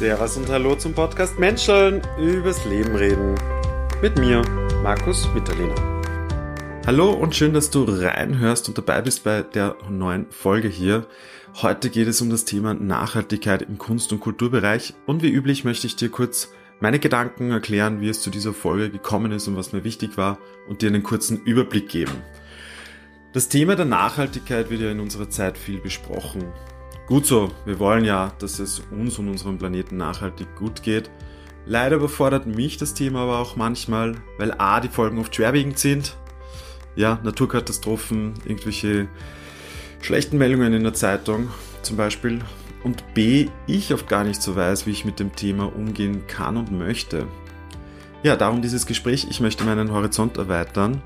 Servus und Hallo zum Podcast Menscheln übers Leben reden. Mit mir, Markus Mitterlehner. Hallo und schön, dass du reinhörst und dabei bist bei der neuen Folge hier. Heute geht es um das Thema Nachhaltigkeit im Kunst- und Kulturbereich und wie üblich möchte ich dir kurz meine Gedanken erklären, wie es zu dieser Folge gekommen ist und was mir wichtig war und dir einen kurzen Überblick geben. Das Thema der Nachhaltigkeit wird ja in unserer Zeit viel besprochen. Gut so, wir wollen ja, dass es uns und unserem Planeten nachhaltig gut geht. Leider überfordert mich das Thema aber auch manchmal, weil a, die Folgen oft schwerwiegend sind. Ja, Naturkatastrophen, irgendwelche schlechten Meldungen in der Zeitung zum Beispiel. Und b, ich oft gar nicht so weiß, wie ich mit dem Thema umgehen kann und möchte. Ja, darum dieses Gespräch. Ich möchte meinen Horizont erweitern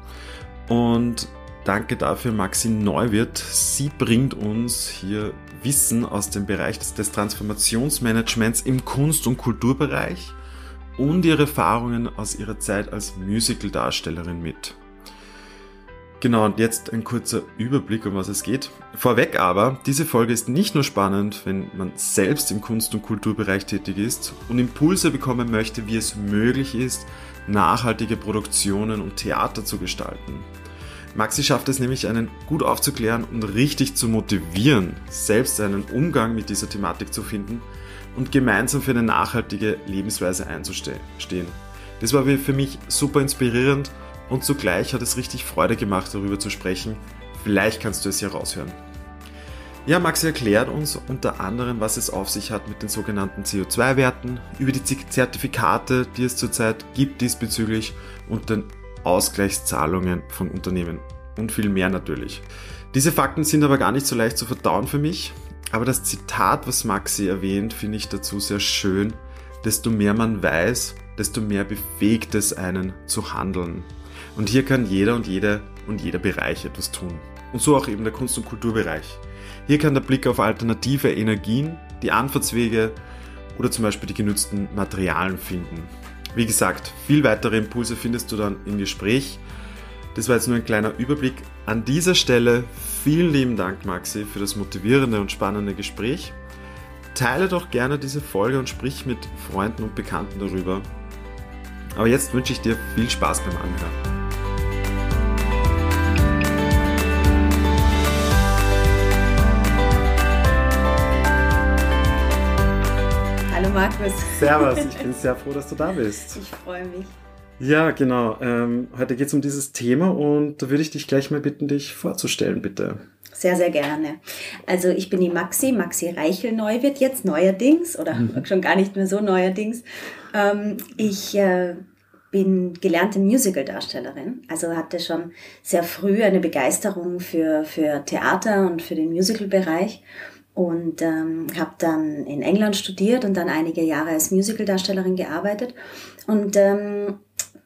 und Danke dafür Maxi Neuwirth. Sie bringt uns hier Wissen aus dem Bereich des Transformationsmanagements im Kunst- und Kulturbereich und ihre Erfahrungen aus ihrer Zeit als Musical-Darstellerin mit. Genau, und jetzt ein kurzer Überblick, um was es geht. Vorweg aber, diese Folge ist nicht nur spannend, wenn man selbst im Kunst- und Kulturbereich tätig ist und Impulse bekommen möchte, wie es möglich ist, nachhaltige Produktionen und Theater zu gestalten. Maxi schafft es nämlich, einen gut aufzuklären und richtig zu motivieren, selbst einen Umgang mit dieser Thematik zu finden und gemeinsam für eine nachhaltige Lebensweise einzustehen. Das war für mich super inspirierend und zugleich hat es richtig Freude gemacht, darüber zu sprechen. Vielleicht kannst du es hier raushören. Ja, Maxi erklärt uns unter anderem, was es auf sich hat mit den sogenannten CO2-Werten, über die Zertifikate, die es zurzeit gibt diesbezüglich und den Ausgleichszahlungen von Unternehmen und viel mehr natürlich. Diese Fakten sind aber gar nicht so leicht zu verdauen für mich, aber das Zitat, was Maxi erwähnt, finde ich dazu sehr schön. Desto mehr man weiß, desto mehr befähigt es einen zu handeln. Und hier kann jeder und jede und jeder Bereich etwas tun. Und so auch eben der Kunst- und Kulturbereich. Hier kann der Blick auf alternative Energien, die Anfahrtswege oder zum Beispiel die genutzten Materialien finden. Wie gesagt, viel weitere Impulse findest du dann im Gespräch. Das war jetzt nur ein kleiner Überblick. An dieser Stelle vielen lieben Dank, Maxi, für das motivierende und spannende Gespräch. Teile doch gerne diese Folge und sprich mit Freunden und Bekannten darüber. Aber jetzt wünsche ich dir viel Spaß beim Anhören. Markus. Servus, ich bin sehr froh, dass du da bist. Ich freue mich. Ja, genau. Ähm, heute geht es um dieses Thema und da würde ich dich gleich mal bitten, dich vorzustellen, bitte. Sehr, sehr gerne. Also ich bin die Maxi, Maxi Reichel-Neuwirth, jetzt neuerdings oder mhm. schon gar nicht mehr so neuerdings. Ähm, ich äh, bin gelernte Musical-Darstellerin, also hatte schon sehr früh eine Begeisterung für, für Theater und für den Musical-Bereich und ähm, habe dann in England studiert und dann einige Jahre als Musicaldarstellerin gearbeitet und ähm,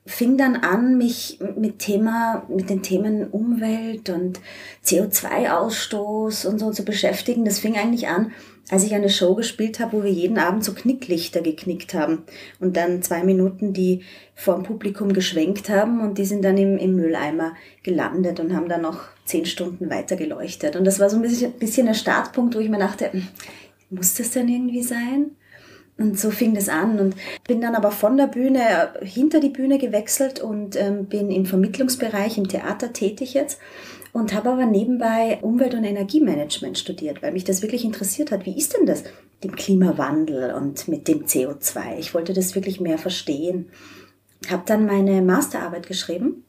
fing dann an, mich mit Thema, mit den Themen Umwelt und CO2-Ausstoß und so zu beschäftigen. Das fing eigentlich an, als ich eine Show gespielt habe, wo wir jeden Abend so Knicklichter geknickt haben und dann zwei Minuten die vor dem Publikum geschwenkt haben und die sind dann im, im Mülleimer gelandet und haben dann noch zehn Stunden weiter geleuchtet. Und das war so ein bisschen, bisschen der Startpunkt, wo ich mir dachte, hm, muss das denn irgendwie sein? Und so fing das an und bin dann aber von der Bühne hinter die Bühne gewechselt und ähm, bin im Vermittlungsbereich im Theater tätig jetzt und habe aber nebenbei Umwelt- und Energiemanagement studiert, weil mich das wirklich interessiert hat. Wie ist denn das mit dem Klimawandel und mit dem CO2? Ich wollte das wirklich mehr verstehen. Habe dann meine Masterarbeit geschrieben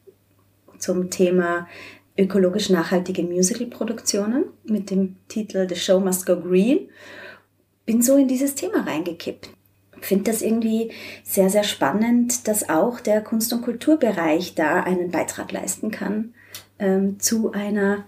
zum Thema ökologisch nachhaltige Musicalproduktionen mit dem Titel The Show Must Go Green. Bin so in dieses Thema reingekippt. Finde das irgendwie sehr, sehr spannend, dass auch der Kunst- und Kulturbereich da einen Beitrag leisten kann ähm, zu einer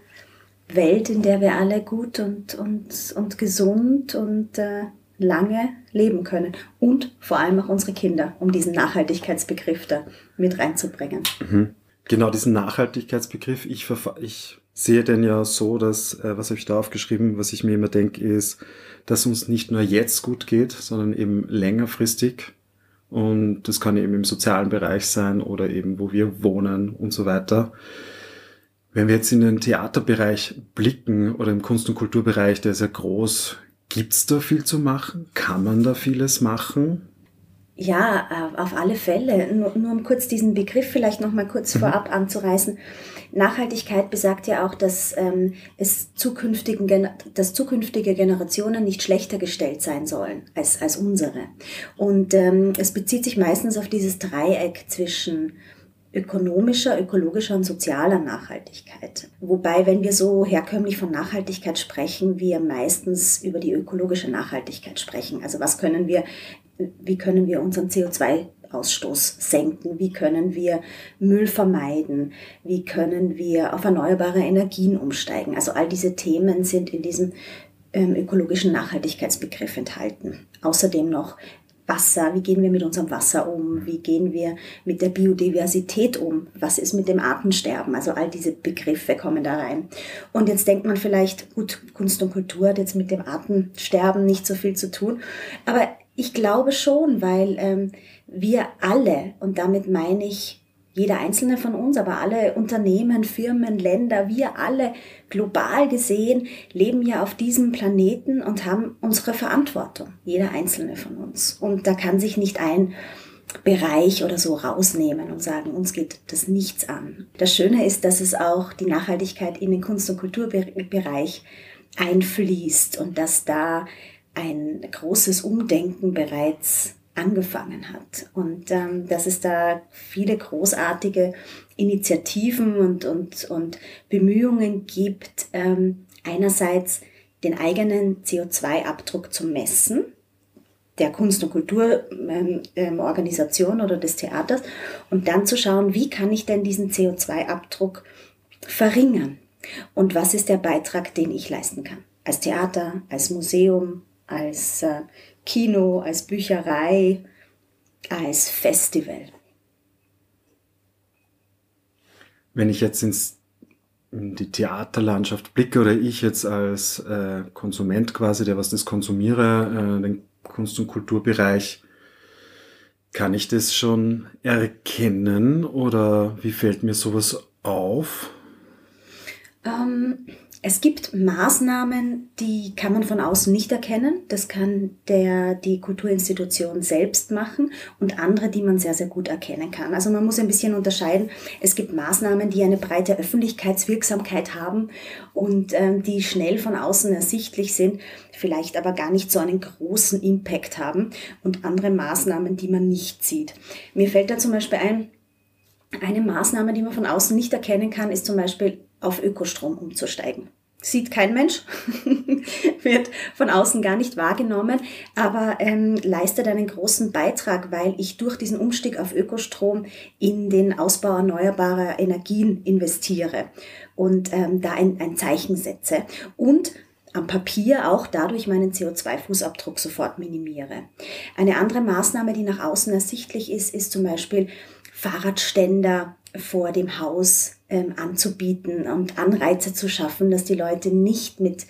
Welt, in der wir alle gut und, und, und gesund und äh, lange leben können. Und vor allem auch unsere Kinder, um diesen Nachhaltigkeitsbegriff da mit reinzubringen. Mhm. Genau, diesen Nachhaltigkeitsbegriff, ich, ich sehe den ja so, dass, äh, was habe ich da aufgeschrieben, was ich mir immer denke, ist, dass uns nicht nur jetzt gut geht, sondern eben längerfristig. Und das kann eben im sozialen Bereich sein oder eben, wo wir wohnen und so weiter. Wenn wir jetzt in den Theaterbereich blicken oder im Kunst- und Kulturbereich, der ist ja groß Gibt's da viel zu machen? Kann man da vieles machen? Ja, äh, auf alle Fälle. Nur, nur um kurz diesen Begriff vielleicht noch mal kurz mhm. vorab anzureißen. Nachhaltigkeit besagt ja auch, dass ähm, es zukünftigen, dass zukünftige Generationen nicht schlechter gestellt sein sollen als, als unsere. Und ähm, es bezieht sich meistens auf dieses Dreieck zwischen ökonomischer, ökologischer und sozialer Nachhaltigkeit. Wobei, wenn wir so herkömmlich von Nachhaltigkeit sprechen, wir meistens über die ökologische Nachhaltigkeit sprechen. Also was können wir wie können wir unseren CO2-Ausstoß senken, wie können wir Müll vermeiden, wie können wir auf erneuerbare Energien umsteigen. Also all diese Themen sind in diesem ähm, ökologischen Nachhaltigkeitsbegriff enthalten. Außerdem noch Wasser, wie gehen wir mit unserem Wasser um, wie gehen wir mit der Biodiversität um, was ist mit dem Artensterben, also all diese Begriffe kommen da rein. Und jetzt denkt man vielleicht, gut, Kunst und Kultur hat jetzt mit dem Artensterben nicht so viel zu tun, aber ich glaube schon, weil ähm, wir alle, und damit meine ich jeder einzelne von uns, aber alle Unternehmen, Firmen, Länder, wir alle global gesehen leben ja auf diesem Planeten und haben unsere Verantwortung, jeder einzelne von uns. Und da kann sich nicht ein Bereich oder so rausnehmen und sagen, uns geht das nichts an. Das Schöne ist, dass es auch die Nachhaltigkeit in den Kunst- und Kulturbereich einfließt und dass da ein großes Umdenken bereits angefangen hat und ähm, dass es da viele großartige Initiativen und, und, und Bemühungen gibt, ähm, einerseits den eigenen CO2-Abdruck zu messen, der Kunst- und Kulturorganisation ähm, ähm oder des Theaters, und dann zu schauen, wie kann ich denn diesen CO2-Abdruck verringern und was ist der Beitrag, den ich leisten kann. Als Theater, als Museum, als äh, Kino, als Bücherei, als Festival. Wenn ich jetzt ins, in die Theaterlandschaft blicke oder ich jetzt als äh, Konsument quasi, der was das konsumiere, äh, den Kunst- und Kulturbereich, kann ich das schon erkennen oder wie fällt mir sowas auf? Ähm, es gibt Maßnahmen, die kann man von außen nicht erkennen. Das kann der, die Kulturinstitution selbst machen und andere, die man sehr, sehr gut erkennen kann. Also man muss ein bisschen unterscheiden. Es gibt Maßnahmen, die eine breite Öffentlichkeitswirksamkeit haben und ähm, die schnell von außen ersichtlich sind, vielleicht aber gar nicht so einen großen Impact haben und andere Maßnahmen, die man nicht sieht. Mir fällt da zum Beispiel ein, eine Maßnahme, die man von außen nicht erkennen kann, ist zum Beispiel auf Ökostrom umzusteigen. Sieht kein Mensch, wird von außen gar nicht wahrgenommen, aber ähm, leistet einen großen Beitrag, weil ich durch diesen Umstieg auf Ökostrom in den Ausbau erneuerbarer Energien investiere und ähm, da ein, ein Zeichen setze und am Papier auch dadurch meinen CO2-Fußabdruck sofort minimiere. Eine andere Maßnahme, die nach außen ersichtlich ist, ist zum Beispiel Fahrradständer vor dem Haus ähm, anzubieten und Anreize zu schaffen, dass die Leute nicht mit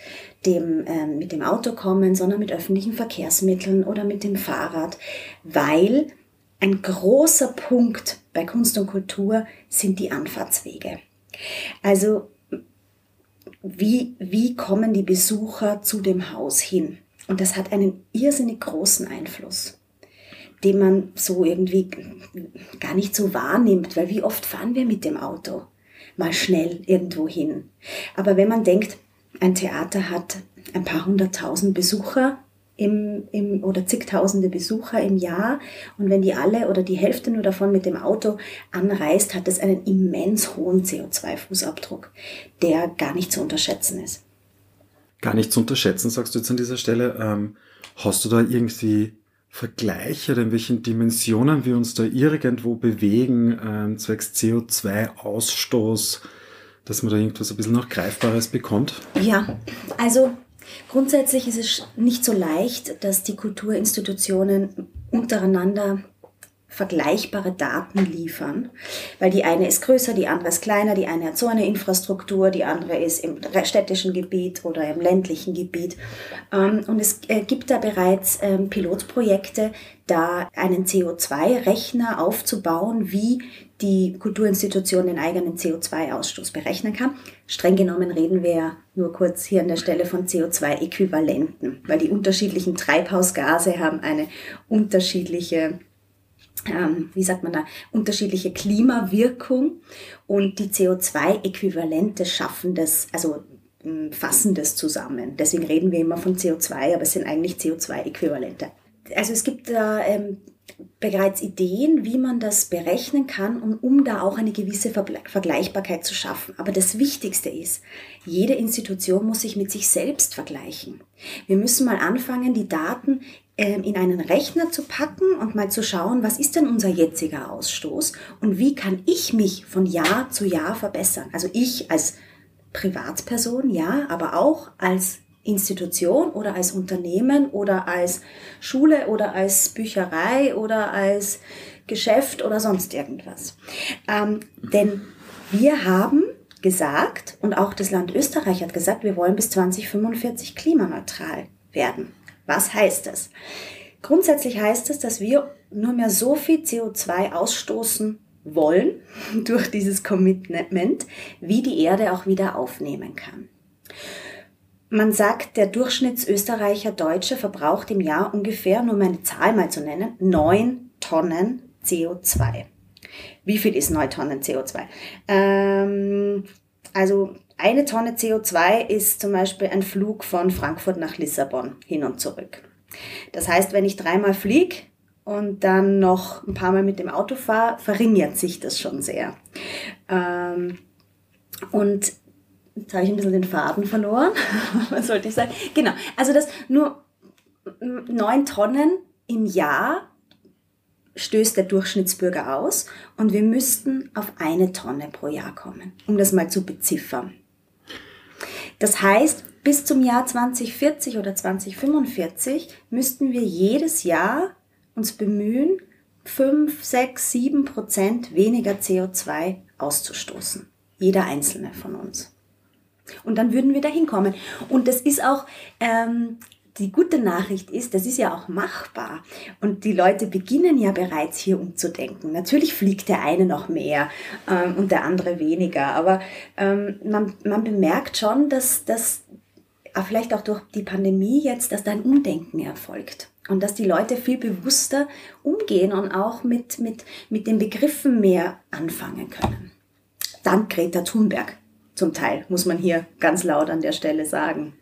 dem, ähm, mit dem Auto kommen, sondern mit öffentlichen Verkehrsmitteln oder mit dem Fahrrad, weil ein großer Punkt bei Kunst und Kultur sind die Anfahrtswege. Also wie, wie kommen die Besucher zu dem Haus hin? Und das hat einen irrsinnig großen Einfluss den man so irgendwie gar nicht so wahrnimmt, weil wie oft fahren wir mit dem Auto mal schnell irgendwo hin. Aber wenn man denkt, ein Theater hat ein paar hunderttausend Besucher im, im, oder zigtausende Besucher im Jahr und wenn die alle oder die Hälfte nur davon mit dem Auto anreist, hat es einen immens hohen CO2-Fußabdruck, der gar nicht zu unterschätzen ist. Gar nicht zu unterschätzen, sagst du jetzt an dieser Stelle. Ähm, hast du da irgendwie Vergleiche in welchen Dimensionen wir uns da irgendwo bewegen, ähm, zwecks CO2-Ausstoß, dass man da irgendwas ein bisschen noch Greifbares bekommt? Ja, also grundsätzlich ist es nicht so leicht, dass die Kulturinstitutionen untereinander vergleichbare Daten liefern, weil die eine ist größer, die andere ist kleiner, die eine hat so eine Infrastruktur, die andere ist im städtischen Gebiet oder im ländlichen Gebiet. Ähm, und es äh, gibt da bereits ähm, Pilotprojekte, da einen CO2-Rechner aufzubauen, wie die Kulturinstitution den eigenen CO2-Ausstoß berechnen kann. Streng genommen reden wir ja nur kurz hier an der Stelle von CO2-Äquivalenten, weil die unterschiedlichen Treibhausgase haben eine unterschiedliche wie sagt man da, unterschiedliche Klimawirkung und die CO2-Äquivalente schaffen das, also ähm, fassen das zusammen. Deswegen reden wir immer von CO2, aber es sind eigentlich CO2-Äquivalente. Also es gibt da ähm, bereits Ideen, wie man das berechnen kann und um da auch eine gewisse Vergleichbarkeit zu schaffen. Aber das Wichtigste ist, jede Institution muss sich mit sich selbst vergleichen. Wir müssen mal anfangen, die Daten ähm, in einen Rechner zu packen und mal zu schauen, was ist denn unser jetziger Ausstoß und wie kann ich mich von Jahr zu Jahr verbessern. Also ich als Privatperson, ja, aber auch als Institution oder als Unternehmen oder als Schule oder als Bücherei oder als Geschäft oder sonst irgendwas. Ähm, denn wir haben gesagt, und auch das Land Österreich hat gesagt, wir wollen bis 2045 klimaneutral werden. Was heißt das? Grundsätzlich heißt es, dass wir nur mehr so viel CO2 ausstoßen wollen durch dieses Commitment, wie die Erde auch wieder aufnehmen kann. Man sagt, der Durchschnittsösterreicher Deutsche verbraucht im Jahr ungefähr, nur um eine Zahl mal zu nennen, neun Tonnen CO2. Wie viel ist neun Tonnen CO2? Ähm, also eine Tonne CO2 ist zum Beispiel ein Flug von Frankfurt nach Lissabon hin und zurück. Das heißt, wenn ich dreimal fliege und dann noch ein paar Mal mit dem Auto fahre, verringert sich das schon sehr. Ähm, und jetzt habe ich ein bisschen den Faden verloren. Was sollte ich sagen? Genau, also das nur neun Tonnen im Jahr stößt der Durchschnittsbürger aus und wir müssten auf eine Tonne pro Jahr kommen, um das mal zu beziffern. Das heißt, bis zum Jahr 2040 oder 2045 müssten wir jedes Jahr uns bemühen, 5, 6, 7 Prozent weniger CO2 auszustoßen. Jeder einzelne von uns. Und dann würden wir da hinkommen. Und das ist auch ähm, die gute Nachricht ist, das ist ja auch machbar. Und die Leute beginnen ja bereits hier umzudenken. Natürlich fliegt der eine noch mehr ähm, und der andere weniger. Aber ähm, man, man bemerkt schon, dass das äh, vielleicht auch durch die Pandemie jetzt, dass da ein Umdenken erfolgt. Und dass die Leute viel bewusster umgehen und auch mit, mit, mit den Begriffen mehr anfangen können. Dank Greta Thunberg zum Teil, muss man hier ganz laut an der Stelle sagen.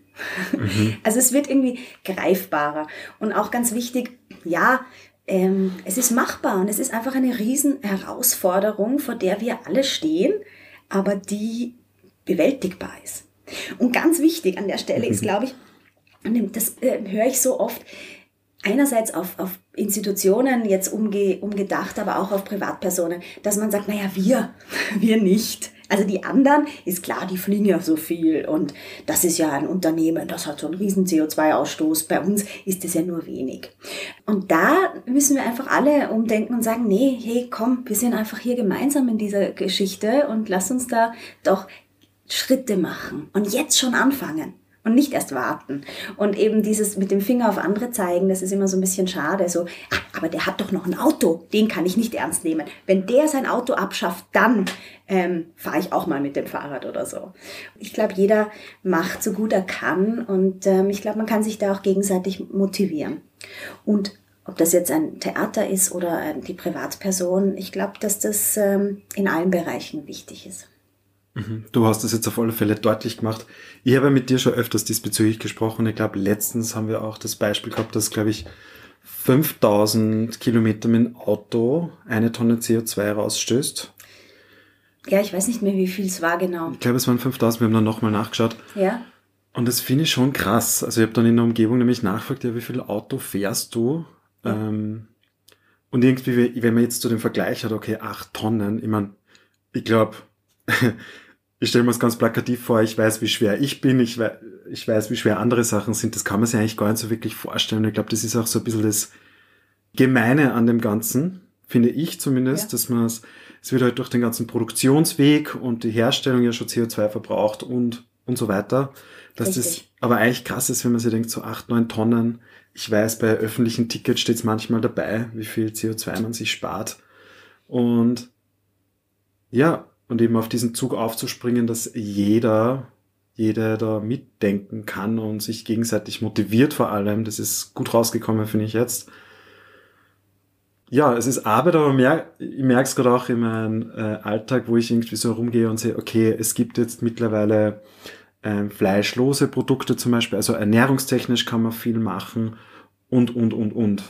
Mhm. Also es wird irgendwie greifbarer. Und auch ganz wichtig, ja, ähm, es ist machbar und es ist einfach eine Riesenherausforderung, vor der wir alle stehen, aber die bewältigbar ist. Und ganz wichtig an der Stelle ist, mhm. glaube ich, das äh, höre ich so oft, einerseits auf, auf Institutionen jetzt umge, umgedacht, aber auch auf Privatpersonen, dass man sagt, naja, wir, wir nicht. Also die anderen, ist klar, die fliegen ja so viel und das ist ja ein Unternehmen, das hat so einen riesen CO2-Ausstoß. Bei uns ist es ja nur wenig. Und da müssen wir einfach alle umdenken und sagen, nee, hey, komm, wir sind einfach hier gemeinsam in dieser Geschichte und lass uns da doch Schritte machen und jetzt schon anfangen und nicht erst warten. Und eben dieses mit dem Finger auf andere zeigen, das ist immer so ein bisschen schade. So, ah, aber der hat doch noch ein Auto, den kann ich nicht ernst nehmen. Wenn der sein Auto abschafft, dann ähm, fahre ich auch mal mit dem Fahrrad oder so. Ich glaube, jeder macht so gut er kann und ähm, ich glaube, man kann sich da auch gegenseitig motivieren. Und ob das jetzt ein Theater ist oder äh, die Privatperson, ich glaube, dass das ähm, in allen Bereichen wichtig ist. Mhm. Du hast das jetzt auf alle Fälle deutlich gemacht. Ich habe mit dir schon öfters diesbezüglich gesprochen. Ich glaube, letztens haben wir auch das Beispiel gehabt, dass, glaube ich, 5000 Kilometer mit dem Auto eine Tonne CO2 rausstößt. Ja, ich weiß nicht mehr, wie viel es war genau. Ich glaube, es waren 5000, wir haben dann nochmal nachgeschaut. Ja. Und das finde ich schon krass. Also ich habe dann in der Umgebung nämlich nachgefragt, ja, wie viel Auto fährst du? Ja. Ähm, und irgendwie, wenn man jetzt zu dem Vergleich hat, okay, acht Tonnen, ich meine, ich glaube, ich stelle mir es ganz plakativ vor, ich weiß, wie schwer ich bin, ich weiß, ich weiß, wie schwer andere Sachen sind, das kann man sich eigentlich gar nicht so wirklich vorstellen. Ich glaube, das ist auch so ein bisschen das Gemeine an dem Ganzen, finde ich zumindest, ja. dass man es, es wird halt durch den ganzen Produktionsweg und die Herstellung ja schon CO2 verbraucht und, und so weiter. Dass Richtig. das aber eigentlich krass ist, wenn man sich denkt, so acht, neun Tonnen. Ich weiß, bei öffentlichen Tickets steht es manchmal dabei, wie viel CO2 man sich spart. Und ja, und eben auf diesen Zug aufzuspringen, dass jeder, jeder da mitdenken kann und sich gegenseitig motiviert vor allem. Das ist gut rausgekommen, finde ich jetzt. Ja, es ist Arbeit, aber mehr, ich merke es gerade auch in meinem äh, Alltag, wo ich irgendwie so rumgehe und sehe, okay, es gibt jetzt mittlerweile äh, fleischlose Produkte zum Beispiel, also ernährungstechnisch kann man viel machen und, und, und, und.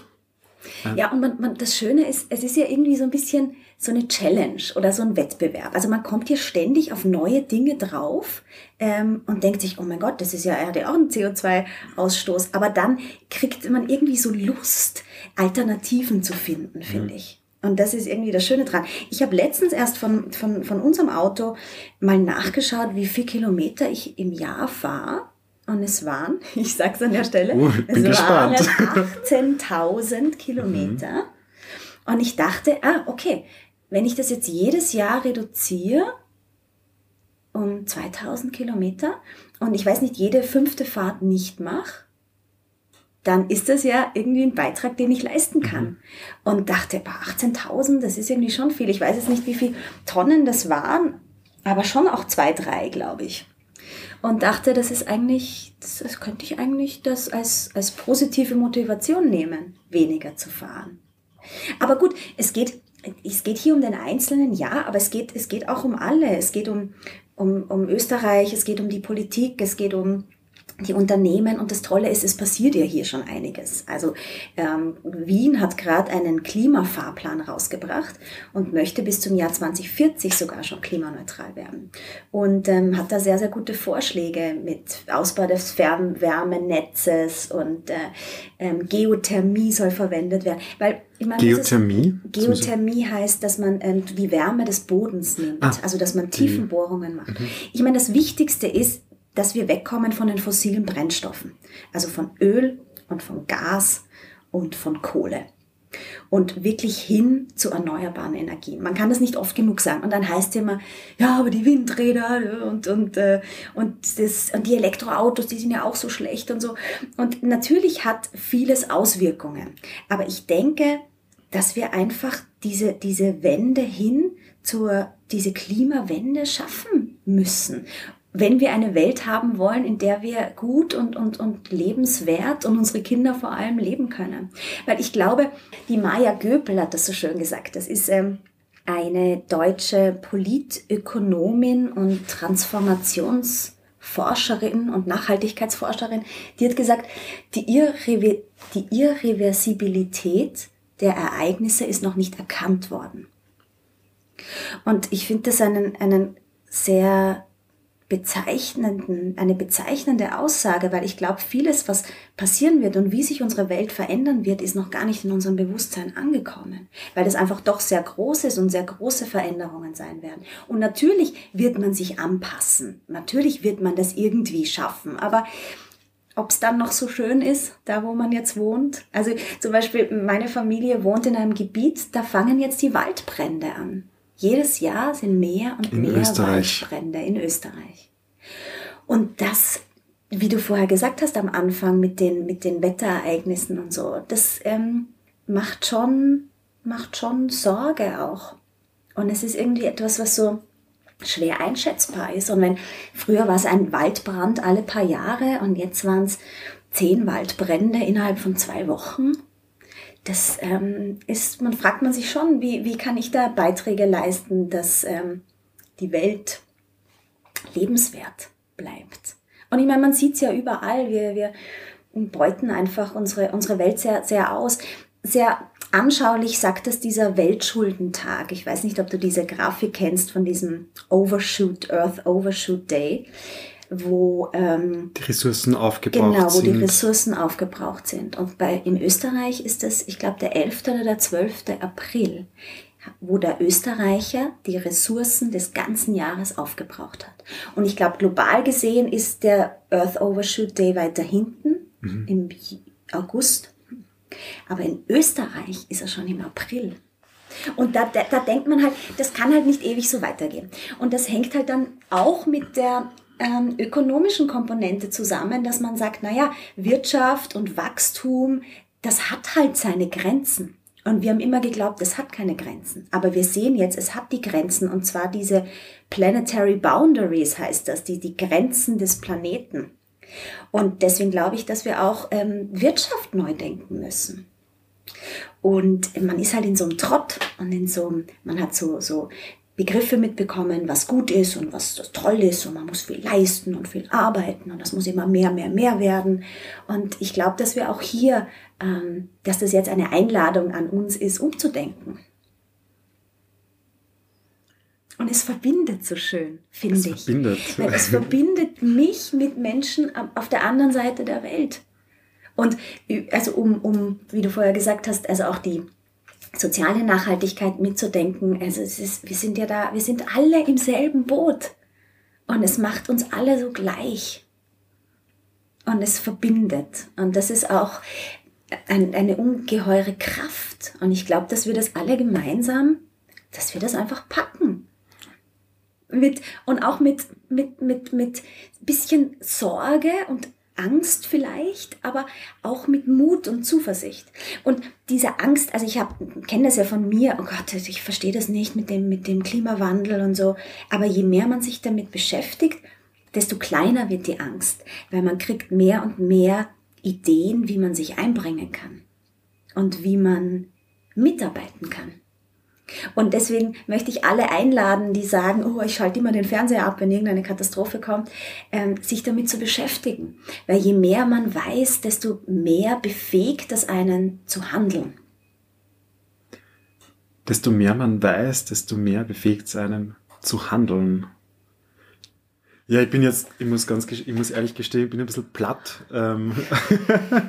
Ja, und man, man, das Schöne ist, es ist ja irgendwie so ein bisschen so eine Challenge oder so ein Wettbewerb. Also man kommt hier ständig auf neue Dinge drauf ähm, und denkt sich, oh mein Gott, das ist ja, er hat ja auch einen CO2-Ausstoß. Aber dann kriegt man irgendwie so Lust, Alternativen zu finden, finde mhm. ich. Und das ist irgendwie das Schöne dran. Ich habe letztens erst von, von, von unserem Auto mal nachgeschaut, wie viel Kilometer ich im Jahr fahre. Und es waren, ich sag's an der Stelle, uh, es waren 18.000 Kilometer. Mhm. Und ich dachte, ah, okay, wenn ich das jetzt jedes Jahr reduziere um 2000 Kilometer und ich weiß nicht, jede fünfte Fahrt nicht mache, dann ist das ja irgendwie ein Beitrag, den ich leisten kann. Mhm. Und dachte, 18.000, das ist irgendwie schon viel. Ich weiß jetzt nicht, wie viele Tonnen das waren, aber schon auch zwei, drei, glaube ich und dachte, das ist eigentlich, das, das könnte ich eigentlich das als, als positive Motivation nehmen, weniger zu fahren. Aber gut, es geht, es geht hier um den Einzelnen, ja, aber es geht, es geht auch um alle. Es geht um, um, um Österreich, es geht um die Politik, es geht um die Unternehmen und das Tolle ist, es passiert ja hier schon einiges. Also ähm, Wien hat gerade einen Klimafahrplan rausgebracht und möchte bis zum Jahr 2040 sogar schon klimaneutral werden und ähm, hat da sehr, sehr gute Vorschläge mit Ausbau des Fernwärmenetzes und äh, ähm, Geothermie soll verwendet werden. Weil meine, Geothermie? Ist, Geothermie heißt, dass man ähm, die Wärme des Bodens nimmt, ah, also dass man Tiefenbohrungen macht. Mhm. Ich meine, das Wichtigste ist, dass wir wegkommen von den fossilen Brennstoffen, also von Öl und von Gas und von Kohle. Und wirklich hin zu erneuerbaren Energien. Man kann das nicht oft genug sagen. Und dann heißt es immer, ja, aber die Windräder und, und, äh, und, das, und die Elektroautos, die sind ja auch so schlecht und so. Und natürlich hat vieles Auswirkungen. Aber ich denke, dass wir einfach diese, diese Wende hin zur, diese Klimawende schaffen müssen wenn wir eine Welt haben wollen, in der wir gut und, und, und lebenswert und unsere Kinder vor allem leben können. Weil ich glaube, die Maya Göpel hat das so schön gesagt. Das ist ähm, eine deutsche Politökonomin und Transformationsforscherin und Nachhaltigkeitsforscherin, die hat gesagt, die, Irre die Irreversibilität der Ereignisse ist noch nicht erkannt worden. Und ich finde das einen, einen sehr bezeichnenden, eine bezeichnende Aussage, weil ich glaube, vieles, was passieren wird und wie sich unsere Welt verändern wird, ist noch gar nicht in unserem Bewusstsein angekommen, weil das einfach doch sehr groß ist und sehr große Veränderungen sein werden. Und natürlich wird man sich anpassen, natürlich wird man das irgendwie schaffen, aber ob es dann noch so schön ist, da wo man jetzt wohnt. Also zum Beispiel meine Familie wohnt in einem Gebiet, da fangen jetzt die Waldbrände an. Jedes Jahr sind mehr und in mehr Österreich. Waldbrände in Österreich. Und das, wie du vorher gesagt hast am Anfang mit den, mit den Wetterereignissen und so, das ähm, macht, schon, macht schon Sorge auch. Und es ist irgendwie etwas, was so schwer einschätzbar ist. Und wenn früher war es ein Waldbrand alle paar Jahre und jetzt waren es zehn Waldbrände innerhalb von zwei Wochen, das ähm, ist, man fragt man sich schon, wie, wie kann ich da Beiträge leisten, dass ähm, die Welt lebenswert bleibt. Und ich meine, man sieht es ja überall, wir, wir beuten einfach unsere, unsere Welt sehr, sehr aus. Sehr anschaulich sagt es dieser Weltschuldentag. Ich weiß nicht, ob du diese Grafik kennst von diesem Overshoot, Earth Overshoot Day wo ähm, die Ressourcen aufgebraucht genau, wo sind. die Ressourcen aufgebraucht sind. Und bei in Österreich ist es, ich glaube, der 11. oder der 12. April, wo der Österreicher die Ressourcen des ganzen Jahres aufgebraucht hat. Und ich glaube, global gesehen ist der Earth Overshoot Day weiter hinten mhm. im August. Aber in Österreich ist er schon im April. Und da, da, da denkt man halt, das kann halt nicht ewig so weitergehen. Und das hängt halt dann auch mit der ähm, ökonomischen Komponente zusammen, dass man sagt, naja, Wirtschaft und Wachstum, das hat halt seine Grenzen. Und wir haben immer geglaubt, es hat keine Grenzen. Aber wir sehen jetzt, es hat die Grenzen. Und zwar diese Planetary Boundaries heißt das, die, die Grenzen des Planeten. Und deswegen glaube ich, dass wir auch ähm, Wirtschaft neu denken müssen. Und man ist halt in so einem Trott und in so einem, man hat so, so Begriffe mitbekommen, was gut ist und was toll ist und man muss viel leisten und viel arbeiten und das muss immer mehr, mehr, mehr werden. Und ich glaube, dass wir auch hier, ähm, dass das jetzt eine Einladung an uns ist, umzudenken. Und es verbindet so schön, finde ich. Verbindet. Weil es verbindet mich mit Menschen auf der anderen Seite der Welt. Und also um, um, wie du vorher gesagt hast, also auch die soziale Nachhaltigkeit mitzudenken. Also es ist, wir sind ja da, wir sind alle im selben Boot. Und es macht uns alle so gleich. Und es verbindet. Und das ist auch ein, eine ungeheure Kraft. Und ich glaube, dass wir das alle gemeinsam, dass wir das einfach packen. Mit, und auch mit, mit, mit, mit bisschen Sorge und Angst vielleicht, aber auch mit Mut und Zuversicht. Und diese Angst, also ich kenne das ja von mir, oh Gott, ich verstehe das nicht mit dem, mit dem Klimawandel und so, aber je mehr man sich damit beschäftigt, desto kleiner wird die Angst, weil man kriegt mehr und mehr Ideen, wie man sich einbringen kann und wie man mitarbeiten kann. Und deswegen möchte ich alle einladen, die sagen, oh, ich schalte immer den Fernseher ab, wenn irgendeine Katastrophe kommt, ähm, sich damit zu beschäftigen. Weil je mehr man weiß, desto mehr befähigt das einen zu handeln. Desto mehr man weiß, desto mehr befähigt es einen zu handeln. Ja, ich bin jetzt, ich muss ganz, ich muss ehrlich gestehen, ich bin ein bisschen platt, ähm,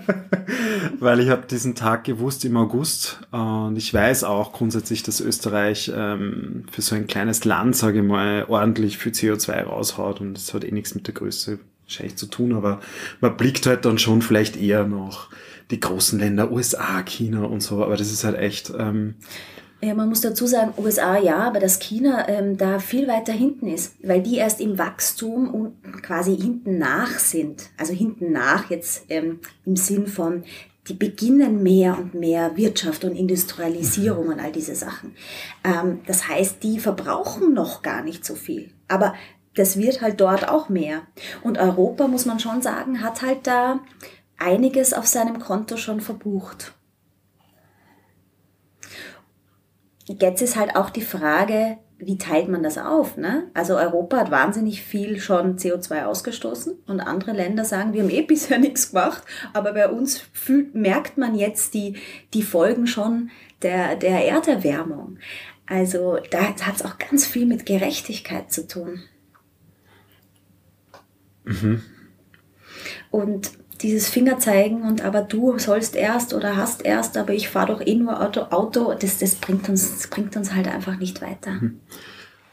weil ich habe diesen Tag gewusst im August und ich weiß auch grundsätzlich, dass Österreich ähm, für so ein kleines Land, sage ich mal, ordentlich für CO2 raushaut und das hat eh nichts mit der Größe wahrscheinlich zu tun, aber man blickt halt dann schon vielleicht eher noch die großen Länder, USA, China und so, aber das ist halt echt, ähm, ja, man muss dazu sagen, USA ja, aber dass China ähm, da viel weiter hinten ist, weil die erst im Wachstum und quasi hinten nach sind. Also hinten nach jetzt ähm, im Sinn von, die beginnen mehr und mehr Wirtschaft und Industrialisierung und all diese Sachen. Ähm, das heißt, die verbrauchen noch gar nicht so viel. Aber das wird halt dort auch mehr. Und Europa, muss man schon sagen, hat halt da einiges auf seinem Konto schon verbucht. Jetzt ist halt auch die Frage, wie teilt man das auf? Ne? Also Europa hat wahnsinnig viel schon CO2 ausgestoßen und andere Länder sagen, wir haben eh bisher nichts gemacht, aber bei uns fühlt, merkt man jetzt die, die Folgen schon der, der Erderwärmung. Also da hat es auch ganz viel mit Gerechtigkeit zu tun. Mhm. Und dieses Fingerzeigen und aber du sollst erst oder hast erst, aber ich fahre doch eh nur Auto, Auto, das, das, bringt uns, das bringt uns halt einfach nicht weiter. Hm.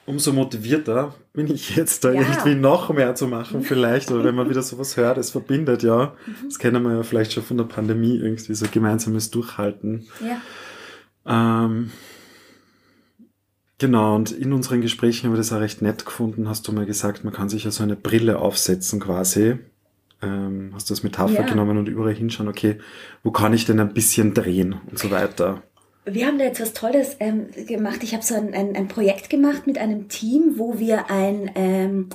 Umso motivierter bin ich jetzt da ja. irgendwie noch mehr zu machen vielleicht, oder wenn man wieder sowas hört, es verbindet ja. Mhm. Das kennen wir ja vielleicht schon von der Pandemie, irgendwie so gemeinsames Durchhalten. Ja. Ähm, Genau, und in unseren Gesprächen haben wir das auch recht nett gefunden, hast du mal gesagt, man kann sich ja so eine Brille aufsetzen quasi ähm, hast du das Metapher ja. genommen und überall hinschauen, okay, wo kann ich denn ein bisschen drehen und so weiter. Wir haben da jetzt was Tolles ähm, gemacht. Ich habe so ein, ein, ein, Projekt gemacht mit einem Team, wo wir ein, ähm,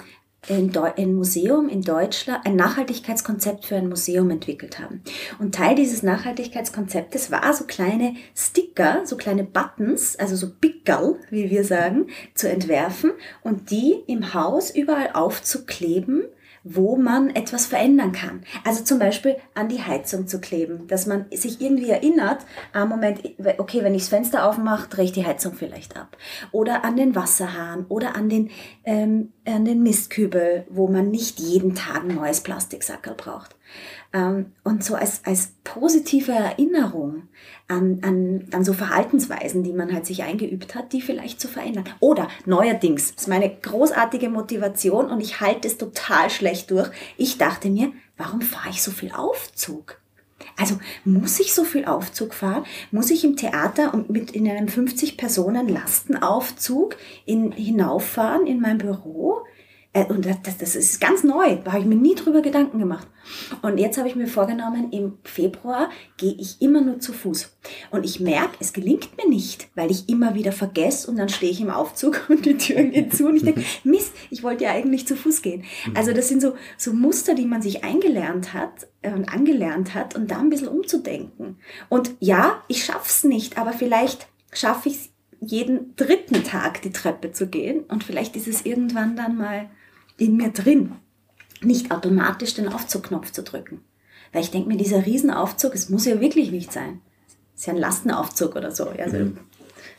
ein, ein, Museum in Deutschland, ein Nachhaltigkeitskonzept für ein Museum entwickelt haben. Und Teil dieses Nachhaltigkeitskonzeptes war so kleine Sticker, so kleine Buttons, also so Pickerl, wie wir sagen, zu entwerfen und die im Haus überall aufzukleben, wo man etwas verändern kann. Also zum Beispiel an die Heizung zu kleben, dass man sich irgendwie erinnert, am Moment, okay, wenn ich das Fenster aufmache, drehe ich die Heizung vielleicht ab. Oder an den Wasserhahn oder an den, ähm, an den Mistkübel, wo man nicht jeden Tag ein neues Plastiksackerl braucht. Ähm, und so als, als positive Erinnerung an, an, an so Verhaltensweisen, die man halt sich eingeübt hat, die vielleicht zu verändern. Oder neuerdings, das ist meine großartige Motivation und ich halte es total schlecht durch. Ich dachte mir, warum fahre ich so viel Aufzug? Also muss ich so viel Aufzug fahren? Muss ich im Theater und mit in einem 50 Personen Lastenaufzug in, hinauffahren in mein Büro? Äh, und das, das ist ganz neu, da habe ich mir nie drüber Gedanken gemacht. Und jetzt habe ich mir vorgenommen, im Februar gehe ich immer nur zu Fuß. Und ich merke, es gelingt mir nicht, weil ich immer wieder vergesse und dann stehe ich im Aufzug und die Türen gehen zu und ich denke, Mist, ich wollte ja eigentlich zu Fuß gehen. Also das sind so, so Muster, die man sich eingelernt hat äh, und angelernt hat und da ein bisschen umzudenken. Und ja, ich schaff's nicht, aber vielleicht schaffe ich es jeden dritten Tag die Treppe zu gehen und vielleicht ist es irgendwann dann mal in mir drin, nicht automatisch den Aufzugknopf zu drücken. Weil ich denke mir, dieser Riesenaufzug, es muss ja wirklich nicht sein. Es ist ja ein Lastenaufzug oder so. Also mhm.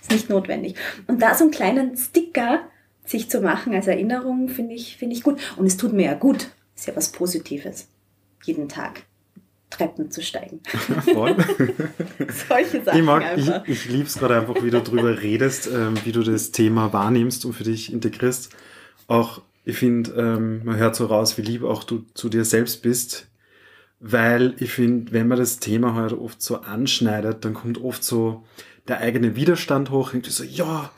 ist nicht notwendig. Und da so einen kleinen Sticker sich zu machen als Erinnerung, finde ich, finde ich gut. Und es tut mir ja gut. Ist ja was Positives. Jeden Tag. Treppen zu steigen. Voll. Solche Sachen. Ich, mag, einfach. ich, ich liebe es gerade einfach, wie du darüber redest, ähm, wie du das Thema wahrnimmst und für dich integrierst. Auch ich finde, ähm, man hört so raus, wie lieb auch du zu dir selbst bist, weil ich finde, wenn man das Thema halt oft so anschneidet, dann kommt oft so der eigene Widerstand hoch, irgendwie so, ja,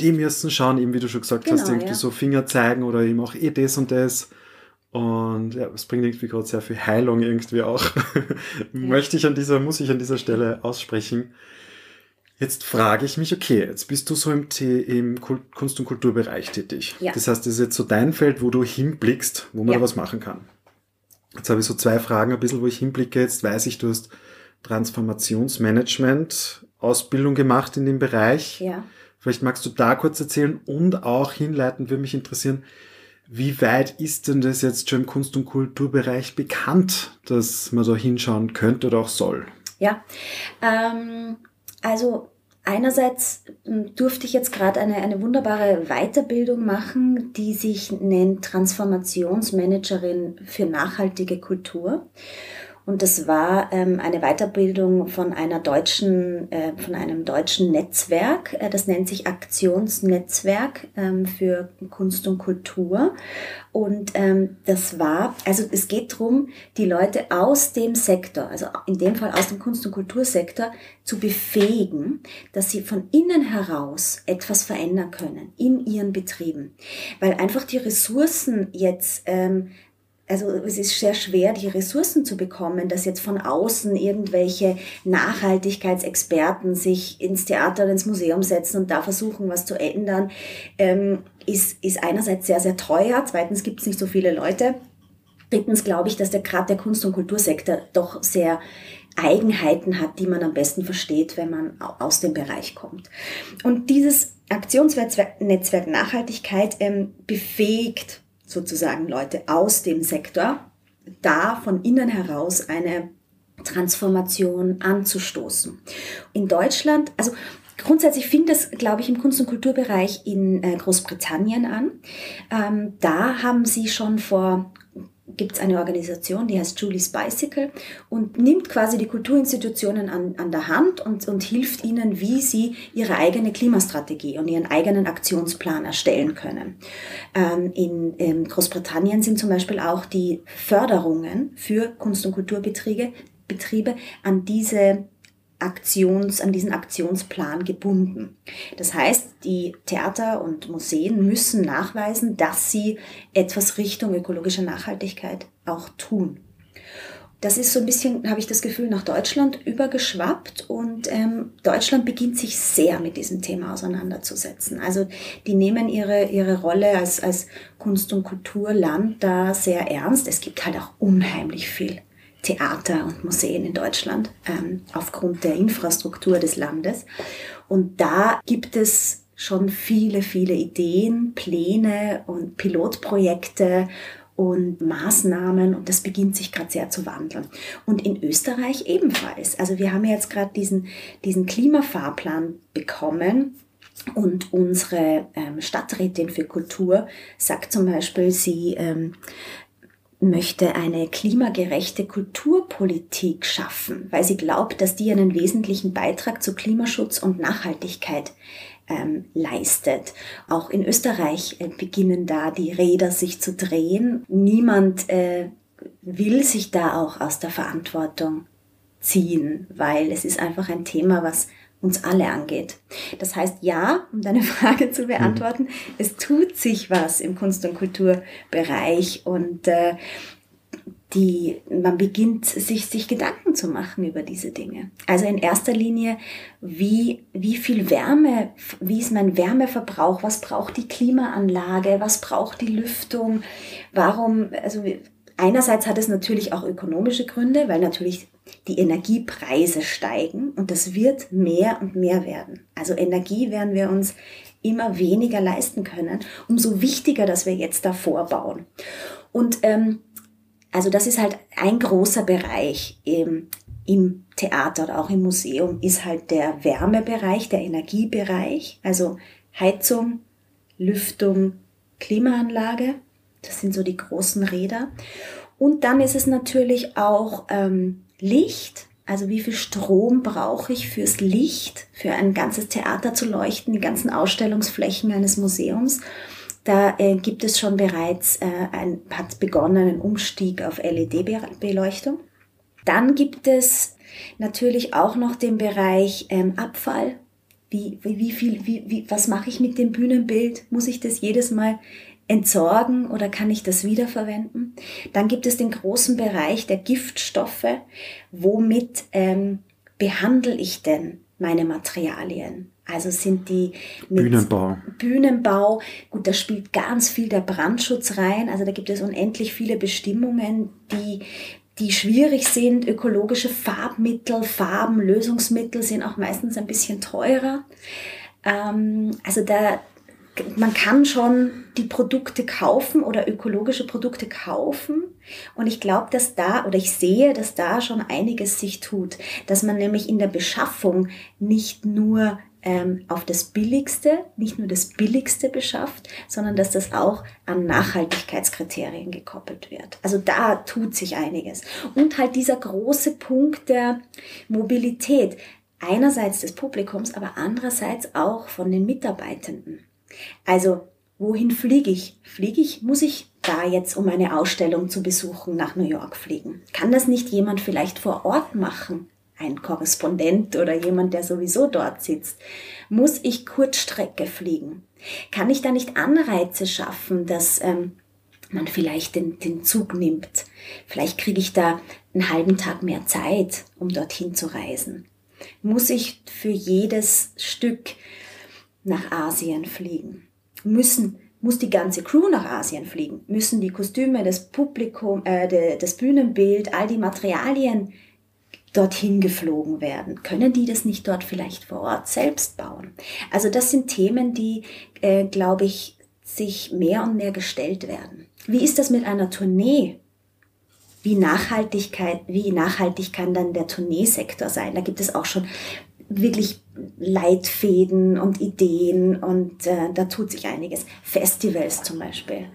die müssen schauen, eben wie du schon gesagt genau, hast, irgendwie ja. so Finger zeigen oder eben auch eh das und das. Und ja, es bringt irgendwie gerade sehr viel Heilung irgendwie auch. Möchte ich an dieser, muss ich an dieser Stelle aussprechen. Jetzt frage ich mich, okay, jetzt bist du so im, im Kunst- und Kulturbereich tätig. Ja. Das heißt, das ist jetzt so dein Feld, wo du hinblickst, wo man ja. da was machen kann. Jetzt habe ich so zwei Fragen, ein bisschen, wo ich hinblicke. Jetzt weiß ich, du hast Transformationsmanagement Ausbildung gemacht in dem Bereich. Ja. Vielleicht magst du da kurz erzählen und auch hinleiten, würde mich interessieren, wie weit ist denn das jetzt schon im Kunst- und Kulturbereich bekannt, dass man da hinschauen könnte oder auch soll? Ja, ähm, also einerseits hm, durfte ich jetzt gerade eine, eine wunderbare Weiterbildung machen, die sich nennt Transformationsmanagerin für nachhaltige Kultur. Und das war ähm, eine Weiterbildung von einer deutschen, äh, von einem deutschen Netzwerk. Äh, das nennt sich Aktionsnetzwerk ähm, für Kunst und Kultur. Und ähm, das war, also es geht darum, die Leute aus dem Sektor, also in dem Fall aus dem Kunst- und Kultursektor, zu befähigen, dass sie von innen heraus etwas verändern können in ihren Betrieben. Weil einfach die Ressourcen jetzt ähm, also es ist sehr schwer, die Ressourcen zu bekommen, dass jetzt von außen irgendwelche Nachhaltigkeitsexperten sich ins Theater oder ins Museum setzen und da versuchen, was zu ändern, ähm, ist, ist einerseits sehr, sehr teuer, zweitens gibt es nicht so viele Leute. Drittens glaube ich, dass der gerade der Kunst- und Kultursektor doch sehr Eigenheiten hat, die man am besten versteht, wenn man aus dem Bereich kommt. Und dieses Aktionsnetzwerk Nachhaltigkeit ähm, befähigt sozusagen Leute aus dem Sektor, da von innen heraus eine Transformation anzustoßen. In Deutschland, also Grundsätzlich fing das, glaube ich, im Kunst- und Kulturbereich in äh, Großbritannien an. Ähm, da haben sie schon vor gibt es eine Organisation, die heißt Julie's Bicycle und nimmt quasi die Kulturinstitutionen an, an der Hand und, und hilft ihnen, wie sie ihre eigene Klimastrategie und ihren eigenen Aktionsplan erstellen können. Ähm, in, in Großbritannien sind zum Beispiel auch die Förderungen für Kunst- und Kulturbetriebe Betriebe an diese Aktions, an diesen Aktionsplan gebunden. Das heißt, die Theater und Museen müssen nachweisen, dass sie etwas Richtung ökologischer Nachhaltigkeit auch tun. Das ist so ein bisschen, habe ich das Gefühl, nach Deutschland übergeschwappt und ähm, Deutschland beginnt sich sehr mit diesem Thema auseinanderzusetzen. Also die nehmen ihre, ihre Rolle als, als Kunst- und Kulturland da sehr ernst. Es gibt halt auch unheimlich viel Theater und Museen in Deutschland ähm, aufgrund der Infrastruktur des Landes. Und da gibt es schon viele, viele Ideen, Pläne und Pilotprojekte und Maßnahmen und das beginnt sich gerade sehr zu wandeln. Und in Österreich ebenfalls. Also wir haben jetzt gerade diesen, diesen Klimafahrplan bekommen, und unsere ähm, Stadträtin für Kultur sagt zum Beispiel, sie ähm, möchte eine klimagerechte Kulturpolitik schaffen, weil sie glaubt, dass die einen wesentlichen Beitrag zu Klimaschutz und Nachhaltigkeit ähm, leistet. Auch in Österreich äh, beginnen da die Räder sich zu drehen. Niemand äh, will sich da auch aus der Verantwortung ziehen, weil es ist einfach ein Thema, was uns alle angeht. Das heißt, ja, um deine Frage zu beantworten, mhm. es tut sich was im Kunst- und Kulturbereich und äh, die, man beginnt sich, sich Gedanken zu machen über diese Dinge. Also in erster Linie, wie, wie viel Wärme, wie ist mein Wärmeverbrauch, was braucht die Klimaanlage, was braucht die Lüftung, warum, also einerseits hat es natürlich auch ökonomische Gründe, weil natürlich die Energiepreise steigen und das wird mehr und mehr werden. Also Energie werden wir uns immer weniger leisten können. Umso wichtiger, dass wir jetzt davor bauen. Und ähm, also das ist halt ein großer Bereich im, im Theater oder auch im Museum, ist halt der Wärmebereich, der Energiebereich, also Heizung, Lüftung, Klimaanlage. Das sind so die großen Räder. Und dann ist es natürlich auch ähm, Licht, also wie viel Strom brauche ich fürs Licht, für ein ganzes Theater zu leuchten, die ganzen Ausstellungsflächen eines Museums. Da äh, gibt es schon bereits, äh, ein, hat begonnen ein Umstieg auf LED-Beleuchtung. Dann gibt es natürlich auch noch den Bereich ähm, Abfall. Wie, wie, wie viel, wie, wie, was mache ich mit dem Bühnenbild? Muss ich das jedes Mal entsorgen oder kann ich das wiederverwenden? Dann gibt es den großen Bereich der Giftstoffe. Womit ähm, behandle ich denn meine Materialien? Also sind die mit Bühnenbau. Bühnenbau, gut, da spielt ganz viel der Brandschutz rein. Also da gibt es unendlich viele Bestimmungen, die, die schwierig sind. Ökologische Farbmittel, Farben, Lösungsmittel sind auch meistens ein bisschen teurer. Ähm, also da, man kann schon die Produkte kaufen oder ökologische Produkte kaufen. Und ich glaube, dass da, oder ich sehe, dass da schon einiges sich tut, dass man nämlich in der Beschaffung nicht nur ähm, auf das Billigste, nicht nur das Billigste beschafft, sondern dass das auch an Nachhaltigkeitskriterien gekoppelt wird. Also da tut sich einiges. Und halt dieser große Punkt der Mobilität, einerseits des Publikums, aber andererseits auch von den Mitarbeitenden. Also wohin fliege ich? Fliege ich, muss ich da jetzt, um eine Ausstellung zu besuchen, nach New York fliegen? Kann das nicht jemand vielleicht vor Ort machen? ein Korrespondent oder jemand, der sowieso dort sitzt? Muss ich Kurzstrecke fliegen? Kann ich da nicht Anreize schaffen, dass ähm, man vielleicht den, den Zug nimmt? Vielleicht kriege ich da einen halben Tag mehr Zeit, um dorthin zu reisen. Muss ich für jedes Stück nach Asien fliegen? Müssen muss die ganze Crew nach Asien fliegen? Müssen die Kostüme, das Publikum, äh, das Bühnenbild, all die Materialien dorthin geflogen werden? Können die das nicht dort vielleicht vor Ort selbst bauen? Also das sind Themen, die, äh, glaube ich, sich mehr und mehr gestellt werden. Wie ist das mit einer Tournee? Wie Nachhaltigkeit, wie nachhaltig kann dann der Tourneesektor sein? Da gibt es auch schon wirklich Leitfäden und Ideen und äh, da tut sich einiges. Festivals zum Beispiel.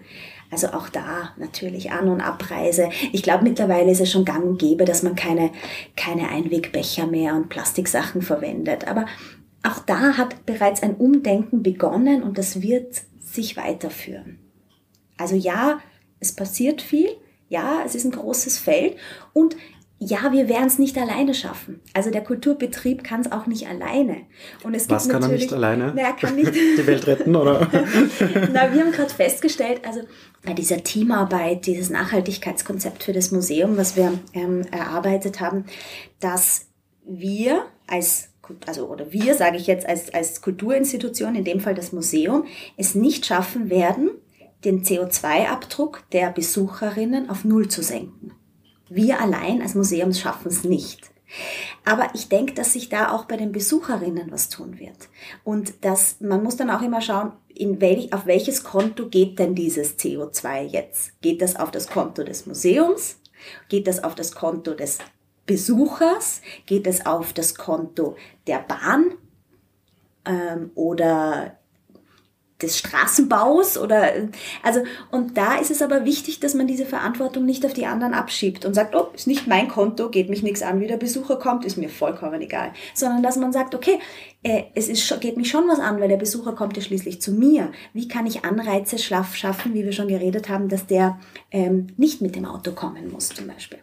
Also auch da natürlich An- und Abreise. Ich glaube, mittlerweile ist es schon gang und gäbe, dass man keine, keine Einwegbecher mehr und Plastiksachen verwendet. Aber auch da hat bereits ein Umdenken begonnen und das wird sich weiterführen. Also ja, es passiert viel. Ja, es ist ein großes Feld und ja, wir werden es nicht alleine schaffen. Also der Kulturbetrieb kann es auch nicht alleine. Und es Was kann er nicht alleine? Na, er kann nicht die Welt retten, oder? na, wir haben gerade festgestellt, also bei dieser Teamarbeit, dieses Nachhaltigkeitskonzept für das Museum, was wir ähm, erarbeitet haben, dass wir als also oder wir, sage ich jetzt als, als Kulturinstitution, in dem Fall das Museum, es nicht schaffen werden, den CO2-Abdruck der Besucherinnen auf Null zu senken. Wir allein als Museum schaffen es nicht. Aber ich denke, dass sich da auch bei den Besucherinnen was tun wird. Und dass man muss dann auch immer schauen, in welch, auf welches Konto geht denn dieses CO2 jetzt? Geht das auf das Konto des Museums? Geht das auf das Konto des Besuchers? Geht es auf das Konto der Bahn? Ähm, oder des Straßenbaus oder also und da ist es aber wichtig, dass man diese Verantwortung nicht auf die anderen abschiebt und sagt, oh, ist nicht mein Konto, geht mich nichts an, wie der Besucher kommt, ist mir vollkommen egal, sondern dass man sagt, okay, äh, es ist, geht mich schon was an, weil der Besucher kommt ja schließlich zu mir. Wie kann ich Anreize schaffen, wie wir schon geredet haben, dass der ähm, nicht mit dem Auto kommen muss zum Beispiel.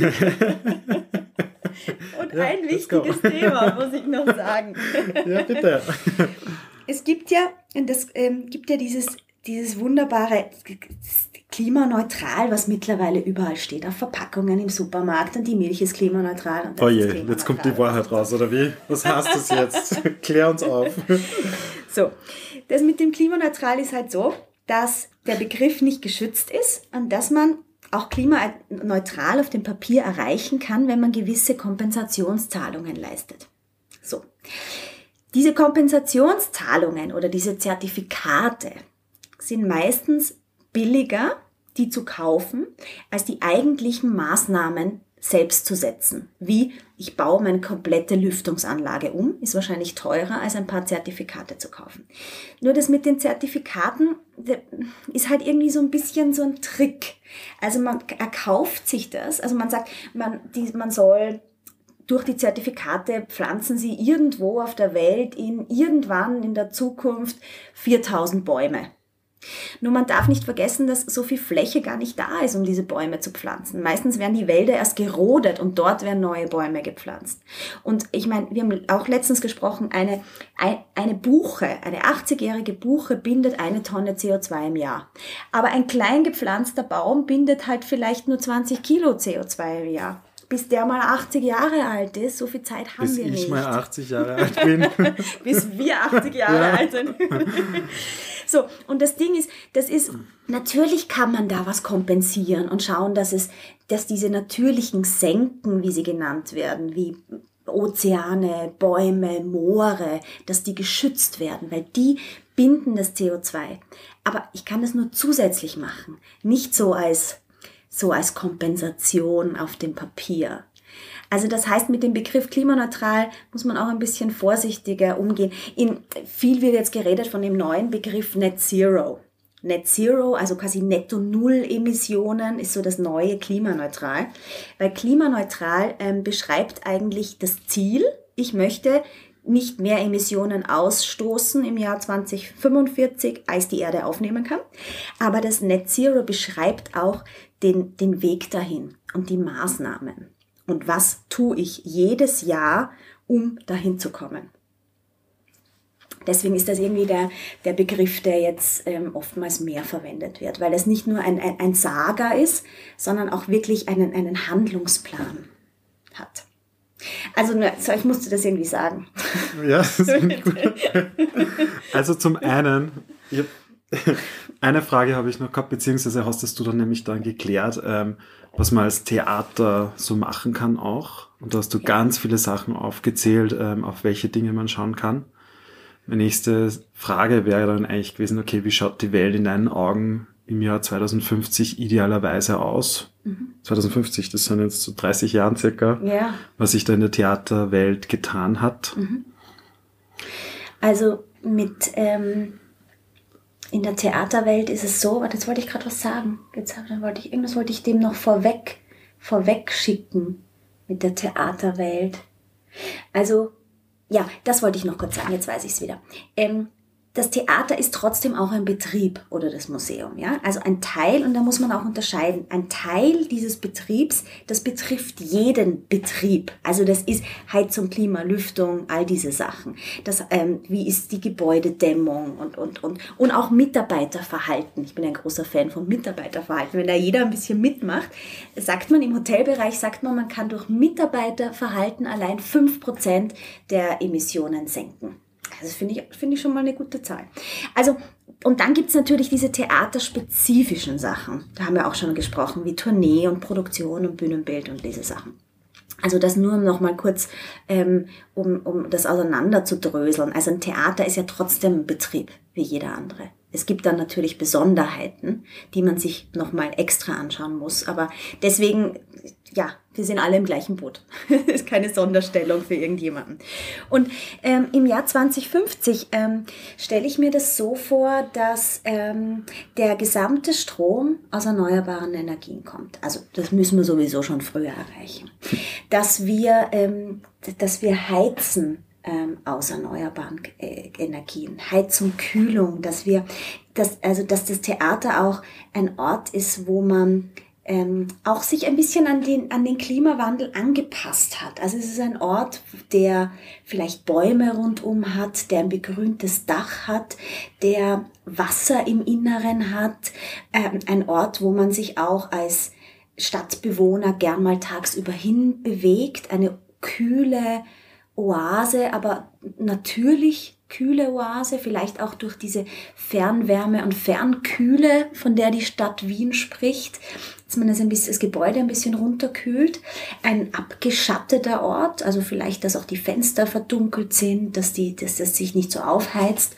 Und ja, ein wichtiges Thema, muss ich noch sagen. Ja, bitte. Es gibt ja, das ähm, gibt ja dieses, dieses wunderbare klimaneutral, was mittlerweile überall steht, auf Verpackungen im Supermarkt und die Milch ist klimaneutral. Und oh je, jetzt kommt die Wahrheit raus, oder wie? Was heißt das jetzt? Klär uns auf. So, das mit dem klimaneutral ist halt so, dass der Begriff nicht geschützt ist und dass man auch klimaneutral auf dem Papier erreichen kann, wenn man gewisse Kompensationszahlungen leistet. So. Diese Kompensationszahlungen oder diese Zertifikate sind meistens billiger, die zu kaufen, als die eigentlichen Maßnahmen selbst zu setzen. Wie ich baue meine komplette Lüftungsanlage um, ist wahrscheinlich teurer als ein paar Zertifikate zu kaufen. Nur das mit den Zertifikaten ist halt irgendwie so ein bisschen so ein Trick. Also man erkauft sich das, also man sagt, man, die, man soll durch die Zertifikate pflanzen sie irgendwo auf der Welt in irgendwann in der Zukunft 4000 Bäume. Nur man darf nicht vergessen, dass so viel Fläche gar nicht da ist, um diese Bäume zu pflanzen. Meistens werden die Wälder erst gerodet und dort werden neue Bäume gepflanzt. Und ich meine, wir haben auch letztens gesprochen, eine, eine Buche, eine 80-jährige Buche bindet eine Tonne CO2 im Jahr. Aber ein klein gepflanzter Baum bindet halt vielleicht nur 20 Kilo CO2 im Jahr bis der mal 80 Jahre alt ist. So viel Zeit haben bis wir nicht. Bis ich mal 80 Jahre alt bin. bis wir 80 Jahre ja. alt sind. so, und das Ding ist, das ist, natürlich kann man da was kompensieren und schauen, dass es, dass diese natürlichen Senken, wie sie genannt werden, wie Ozeane, Bäume, Moore, dass die geschützt werden, weil die binden das CO2. Aber ich kann das nur zusätzlich machen, nicht so als so als Kompensation auf dem Papier. Also das heißt, mit dem Begriff klimaneutral muss man auch ein bisschen vorsichtiger umgehen. In, viel wird jetzt geredet von dem neuen Begriff Net Zero. Net Zero, also quasi Netto Null Emissionen, ist so das neue klimaneutral. Weil klimaneutral ähm, beschreibt eigentlich das Ziel. Ich möchte nicht mehr Emissionen ausstoßen im Jahr 2045, als die Erde aufnehmen kann. Aber das Net Zero beschreibt auch den, den Weg dahin und die Maßnahmen. Und was tue ich jedes Jahr, um dahin zu kommen? Deswegen ist das irgendwie der, der Begriff, der jetzt ähm, oftmals mehr verwendet wird, weil es nicht nur ein, ein, ein Saga ist, sondern auch wirklich einen, einen Handlungsplan hat. Also, so, ich musste das irgendwie sagen. Ja, das ich gut. Also zum einen, ich eine Frage habe ich noch gehabt, beziehungsweise hast du dann nämlich dann geklärt, ähm, was man als Theater so machen kann auch. Und da hast du ja. ganz viele Sachen aufgezählt, ähm, auf welche Dinge man schauen kann. Meine nächste Frage wäre dann eigentlich gewesen, okay, wie schaut die Welt in deinen Augen im Jahr 2050 idealerweise aus? Mhm. 2050, das sind jetzt so 30 Jahren circa, ja. was sich da in der Theaterwelt getan hat. Mhm. Also mit ähm, in der Theaterwelt ist es so, warte, jetzt wollte ich gerade was sagen. Jetzt wollte ich, irgendwas wollte ich dem noch vorweg, vorweg schicken mit der Theaterwelt. Also, ja, das wollte ich noch kurz sagen, jetzt weiß ich es wieder. Ähm, das Theater ist trotzdem auch ein Betrieb oder das Museum, ja. Also ein Teil, und da muss man auch unterscheiden, ein Teil dieses Betriebs, das betrifft jeden Betrieb. Also das ist Heizung, Klima, Lüftung, all diese Sachen. Das, ähm, wie ist die Gebäudedämmung und, und, und, und auch Mitarbeiterverhalten. Ich bin ein großer Fan von Mitarbeiterverhalten. Wenn da jeder ein bisschen mitmacht, sagt man im Hotelbereich, sagt man, man kann durch Mitarbeiterverhalten allein fünf Prozent der Emissionen senken. Das finde ich, finde ich schon mal eine gute Zahl. Also, und dann gibt es natürlich diese theaterspezifischen Sachen. Da haben wir auch schon gesprochen, wie Tournee und Produktion und Bühnenbild und diese Sachen. Also das nur noch mal kurz, ähm, um, um das auseinander zu dröseln. Also ein Theater ist ja trotzdem ein Betrieb, wie jeder andere. Es gibt dann natürlich Besonderheiten, die man sich noch mal extra anschauen muss. Aber deswegen, ja, wir sind alle im gleichen Boot. das ist keine Sonderstellung für irgendjemanden. Und ähm, im Jahr 2050 ähm, stelle ich mir das so vor, dass ähm, der gesamte Strom aus erneuerbaren Energien kommt. Also das müssen wir sowieso schon früher erreichen. Dass wir, ähm, dass wir heizen ähm, aus erneuerbaren äh, Energien, Heizung, Kühlung, dass wir, dass, also dass das Theater auch ein Ort ist, wo man ähm, auch sich ein bisschen an den, an den Klimawandel angepasst hat. Also es ist ein Ort, der vielleicht Bäume rundum hat, der ein begrüntes Dach hat, der Wasser im Inneren hat, ähm, ein Ort, wo man sich auch als Stadtbewohner gern mal tagsüber hin bewegt, eine kühle Oase, aber natürlich kühle Oase, vielleicht auch durch diese Fernwärme und Fernkühle, von der die Stadt Wien spricht, dass man das, ein bisschen, das Gebäude ein bisschen runterkühlt. Ein abgeschatteter Ort, also vielleicht, dass auch die Fenster verdunkelt sind, dass, die, dass das sich nicht so aufheizt.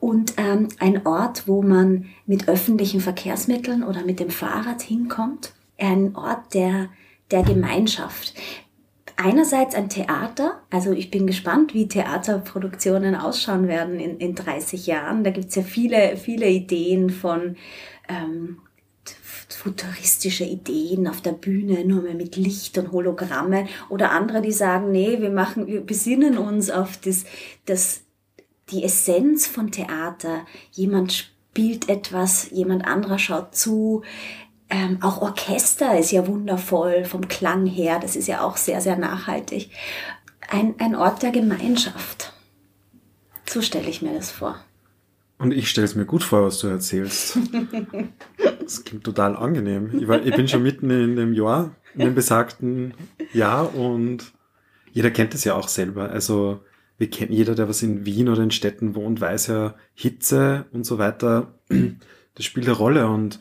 Und ähm, ein Ort, wo man mit öffentlichen Verkehrsmitteln oder mit dem Fahrrad hinkommt. Ein Ort der, der Gemeinschaft einerseits ein Theater, also ich bin gespannt, wie Theaterproduktionen ausschauen werden in, in 30 Jahren. Da gibt es ja viele, viele Ideen von ähm, futuristische Ideen auf der Bühne, nur mehr mit Licht und Hologramme oder andere, die sagen, nee, wir machen, wir besinnen uns auf das, das, die Essenz von Theater. Jemand spielt etwas, jemand anderer schaut zu. Ähm, auch Orchester ist ja wundervoll vom Klang her. Das ist ja auch sehr, sehr nachhaltig. Ein, ein Ort der Gemeinschaft. So stelle ich mir das vor. Und ich stelle es mir gut vor, was du erzählst. Das klingt total angenehm. Ich, war, ich bin schon mitten in dem Jahr, in dem besagten Jahr und jeder kennt es ja auch selber. Also wir kennen jeder, der was in Wien oder in Städten wohnt, weiß ja Hitze und so weiter. Das spielt eine Rolle und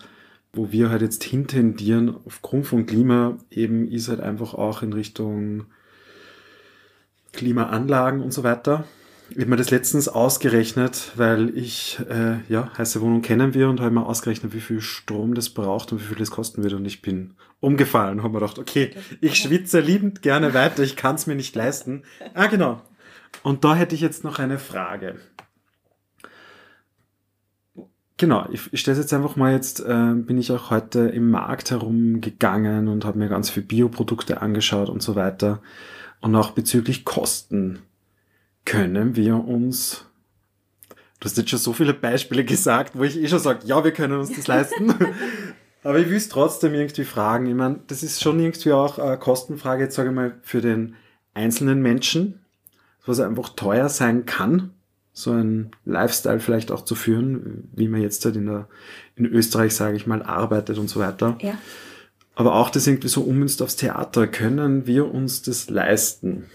wo wir halt jetzt hintendieren aufgrund von Klima eben ist halt einfach auch in Richtung Klimaanlagen und so weiter. Ich habe mir das letztens ausgerechnet, weil ich, äh, ja, heiße Wohnung kennen wir und habe mir ausgerechnet, wie viel Strom das braucht und wie viel das kosten wird. Und ich bin umgefallen habe mir gedacht, okay, ich schwitze liebend gerne weiter, ich kann es mir nicht leisten. Ah, genau. Und da hätte ich jetzt noch eine Frage. Genau, ich, ich stelle jetzt einfach mal, jetzt äh, bin ich auch heute im Markt herumgegangen und habe mir ganz viele Bioprodukte angeschaut und so weiter. Und auch bezüglich Kosten können wir uns, du hast jetzt schon so viele Beispiele gesagt, wo ich eh schon sage, ja, wir können uns das leisten. Aber ich will es trotzdem irgendwie fragen. Ich meine, das ist schon irgendwie auch eine Kostenfrage, jetzt sage ich mal, für den einzelnen Menschen, was einfach teuer sein kann so ein Lifestyle vielleicht auch zu führen, wie man jetzt halt in, der, in Österreich, sage ich mal, arbeitet und so weiter. Ja. Aber auch das irgendwie so ummünzt aufs Theater. Können wir uns das leisten?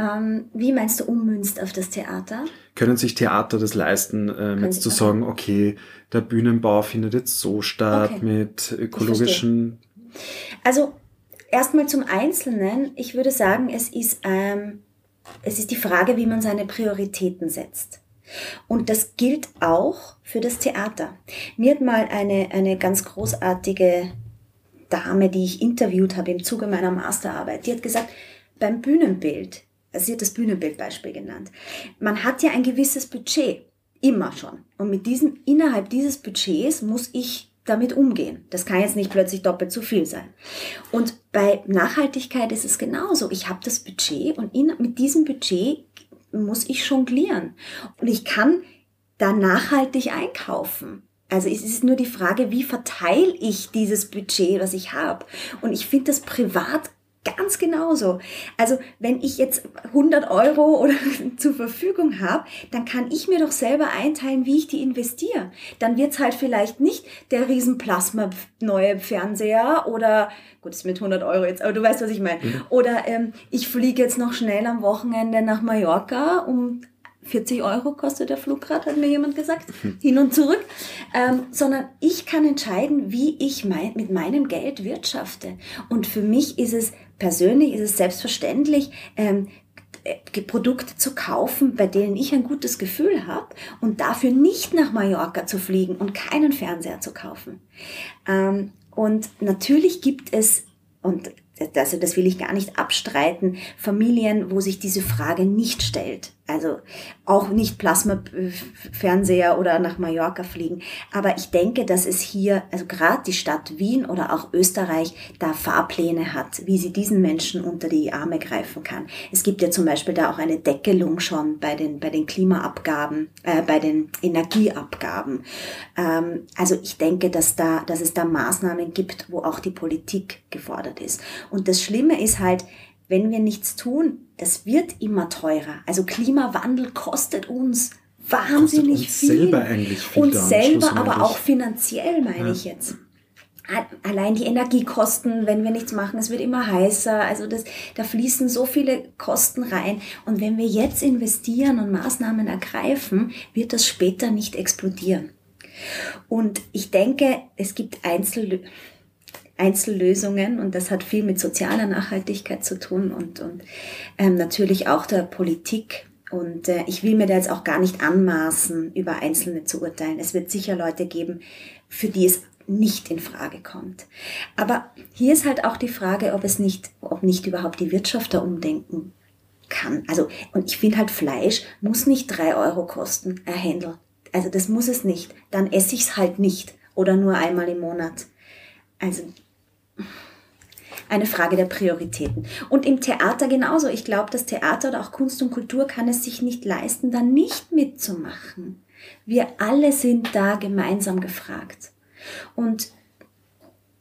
Ähm, wie meinst du ummünzt auf das Theater? Können sich Theater das leisten, ähm, jetzt zu sagen, okay, der Bühnenbau findet jetzt so statt okay. mit ökologischen. Also erstmal zum Einzelnen. Ich würde sagen, es ist ähm, es ist die Frage, wie man seine Prioritäten setzt. Und das gilt auch für das Theater. Mir hat mal eine, eine ganz großartige Dame, die ich interviewt habe im Zuge meiner Masterarbeit, die hat gesagt, beim Bühnenbild, also sie hat das Bühnenbildbeispiel genannt, man hat ja ein gewisses Budget, immer schon. Und mit diesem, innerhalb dieses Budgets muss ich damit umgehen. Das kann jetzt nicht plötzlich doppelt so viel sein. Und bei Nachhaltigkeit ist es genauso. Ich habe das Budget und in, mit diesem Budget muss ich jonglieren. Und ich kann da nachhaltig einkaufen. Also es ist nur die Frage, wie verteile ich dieses Budget, was ich habe. Und ich finde das privat Ganz genauso. Also wenn ich jetzt 100 Euro oder zur Verfügung habe, dann kann ich mir doch selber einteilen, wie ich die investiere. Dann wird's halt vielleicht nicht der Riesenplasma neue Fernseher oder, gut, ist mit 100 Euro jetzt, aber du weißt, was ich meine. Mhm. Oder ähm, ich fliege jetzt noch schnell am Wochenende nach Mallorca, um 40 Euro kostet der Flugrad, hat mir jemand gesagt, mhm. hin und zurück, ähm, sondern ich kann entscheiden, wie ich mein, mit meinem Geld wirtschafte. Und für mich ist es persönlich ist es selbstverständlich, ähm, äh, Produkte zu kaufen, bei denen ich ein gutes Gefühl habe und dafür nicht nach Mallorca zu fliegen und keinen Fernseher zu kaufen. Ähm, und natürlich gibt es, und also das will ich gar nicht abstreiten, Familien, wo sich diese Frage nicht stellt. Also auch nicht Plasmafernseher oder nach Mallorca fliegen. Aber ich denke, dass es hier, also gerade die Stadt Wien oder auch Österreich, da Fahrpläne hat, wie sie diesen Menschen unter die Arme greifen kann. Es gibt ja zum Beispiel da auch eine Deckelung schon bei den, bei den Klimaabgaben, äh, bei den Energieabgaben. Ähm, also ich denke, dass da, dass es da Maßnahmen gibt, wo auch die Politik gefordert ist. Und das Schlimme ist halt, wenn wir nichts tun, das wird immer teurer. Also Klimawandel kostet uns wahnsinnig kostet uns viel. Selber eigentlich viel uns selber, aber auch finanziell meine ja. ich jetzt. Allein die Energiekosten, wenn wir nichts machen, es wird immer heißer. Also das, da fließen so viele Kosten rein. Und wenn wir jetzt investieren und Maßnahmen ergreifen, wird das später nicht explodieren. Und ich denke, es gibt Einzel Einzellösungen und das hat viel mit sozialer Nachhaltigkeit zu tun und, und ähm, natürlich auch der Politik. Und äh, ich will mir da jetzt auch gar nicht anmaßen, über Einzelne zu urteilen. Es wird sicher Leute geben, für die es nicht in Frage kommt. Aber hier ist halt auch die Frage, ob es nicht, ob nicht überhaupt die Wirtschaft da umdenken kann. Also, und ich finde halt Fleisch muss nicht drei Euro kosten, ein Händel. Also das muss es nicht. Dann esse ich es halt nicht oder nur einmal im Monat. Also eine Frage der Prioritäten. Und im Theater genauso. Ich glaube, das Theater oder auch Kunst und Kultur kann es sich nicht leisten, da nicht mitzumachen. Wir alle sind da gemeinsam gefragt. Und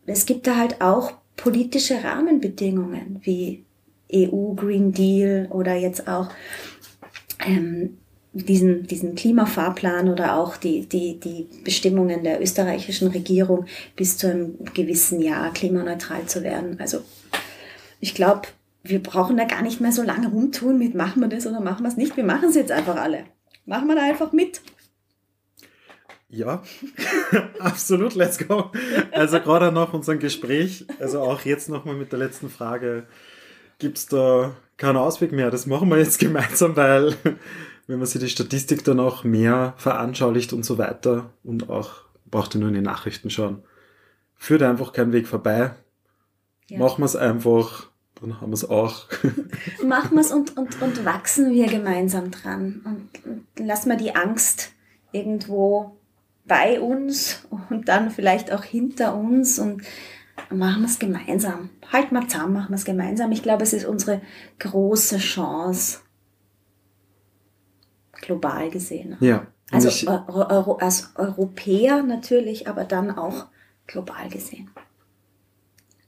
es gibt da halt auch politische Rahmenbedingungen wie EU Green Deal oder jetzt auch ähm, diesen, diesen Klimafahrplan oder auch die, die, die Bestimmungen der österreichischen Regierung bis zu einem gewissen Jahr klimaneutral zu werden. Also ich glaube, wir brauchen da gar nicht mehr so lange rumtun mit machen wir das oder machen wir es nicht. Wir machen es jetzt einfach alle. Machen wir da einfach mit. Ja, absolut, let's go. Also gerade nach unserem Gespräch, also auch jetzt nochmal mit der letzten Frage, gibt es da keinen Ausweg mehr. Das machen wir jetzt gemeinsam, weil wenn man sich die Statistik dann auch mehr veranschaulicht und so weiter und auch braucht ihr nur in die Nachrichten schauen, führt einfach keinen Weg vorbei. Ja. Machen wir es einfach, dann haben wir es auch. Machen wir es und, und, und wachsen wir gemeinsam dran und, und lassen wir die Angst irgendwo bei uns und dann vielleicht auch hinter uns und machen wir es gemeinsam. Halt mal zusammen, machen wir es gemeinsam. Ich glaube, es ist unsere große Chance global gesehen. Ja. Also ich, Euro, als Europäer natürlich, aber dann auch global gesehen.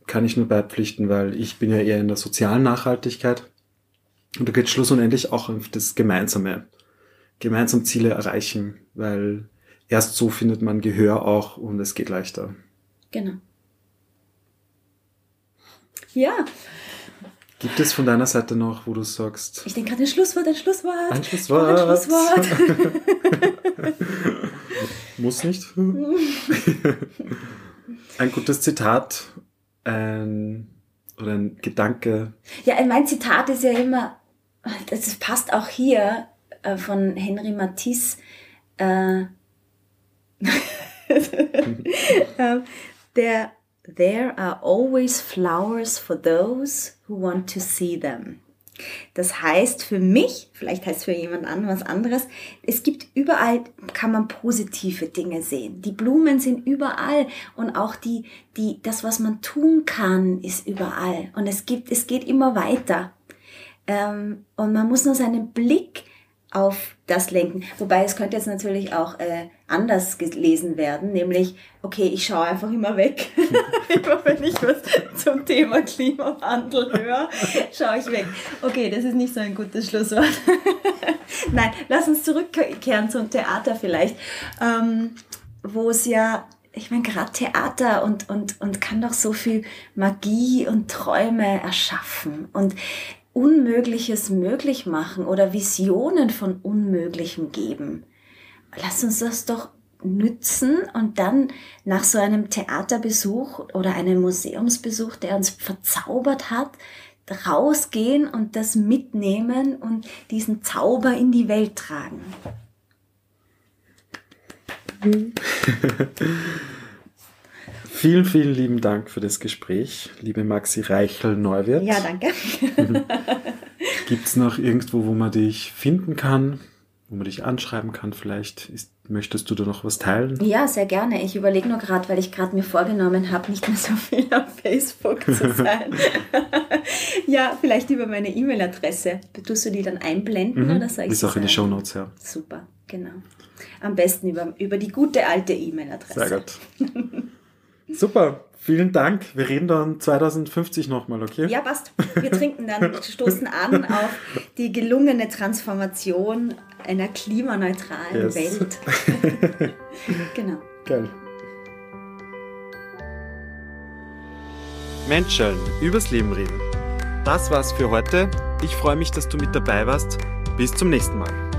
Kann ich nur beipflichten, weil ich bin ja eher in der sozialen Nachhaltigkeit. Und da geht Schluss und endlich auch auf das Gemeinsame. Gemeinsam Ziele erreichen, weil erst so findet man Gehör auch und es geht leichter. Genau. Ja, Gibt es von deiner Seite noch, wo du sagst? Ich denke gerade ein Schlusswort, ein Schlusswort. Ein Schlusswort. Ein Schlusswort. Muss nicht. ein gutes Zitat ein, oder ein Gedanke. Ja, mein Zitat ist ja immer, das passt auch hier äh, von Henry Matisse. Äh, äh der There are always flowers for those who want to see them. Das heißt für mich, vielleicht heißt für jemand anderes was anderes, es gibt überall, kann man positive Dinge sehen. Die Blumen sind überall und auch die, die, das, was man tun kann, ist überall. Und es gibt, es geht immer weiter. Ähm, und man muss nur seinen Blick auf das lenken. Wobei es könnte jetzt natürlich auch äh, anders gelesen werden, nämlich, okay, ich schaue einfach immer weg. immer wenn ich was zum Thema Klimawandel höre, schaue ich weg. Okay, das ist nicht so ein gutes Schlusswort. Nein, lass uns zurückkehren zum Theater vielleicht, ähm, wo es ja ich meine, gerade Theater und, und, und kann doch so viel Magie und Träume erschaffen. Und Unmögliches möglich machen oder Visionen von Unmöglichem geben. Lass uns das doch nützen und dann nach so einem Theaterbesuch oder einem Museumsbesuch, der uns verzaubert hat, rausgehen und das mitnehmen und diesen Zauber in die Welt tragen. Vielen, vielen lieben Dank für das Gespräch, liebe Maxi Reichel-Neuwirth. Ja, danke. Gibt es noch irgendwo, wo man dich finden kann, wo man dich anschreiben kann vielleicht? Ist, möchtest du da noch was teilen? Ja, sehr gerne. Ich überlege nur gerade, weil ich gerade mir vorgenommen habe, nicht mehr so viel auf Facebook zu sein. ja, vielleicht über meine E-Mail-Adresse. Tust du die dann einblenden Mhm. oder sag ich Ist auch in die Show Notes, ja. Super, genau. Am besten über, über die gute alte E-Mail-Adresse. Sehr gut. Super, vielen Dank. Wir reden dann 2050 nochmal, okay? Ja, passt. Wir trinken dann, stoßen an auf die gelungene Transformation einer klimaneutralen Yes. Welt. genau. Geil. Menschen, übers Leben reden. Das war's für heute. Ich freue mich, dass du mit dabei warst. Bis zum nächsten Mal.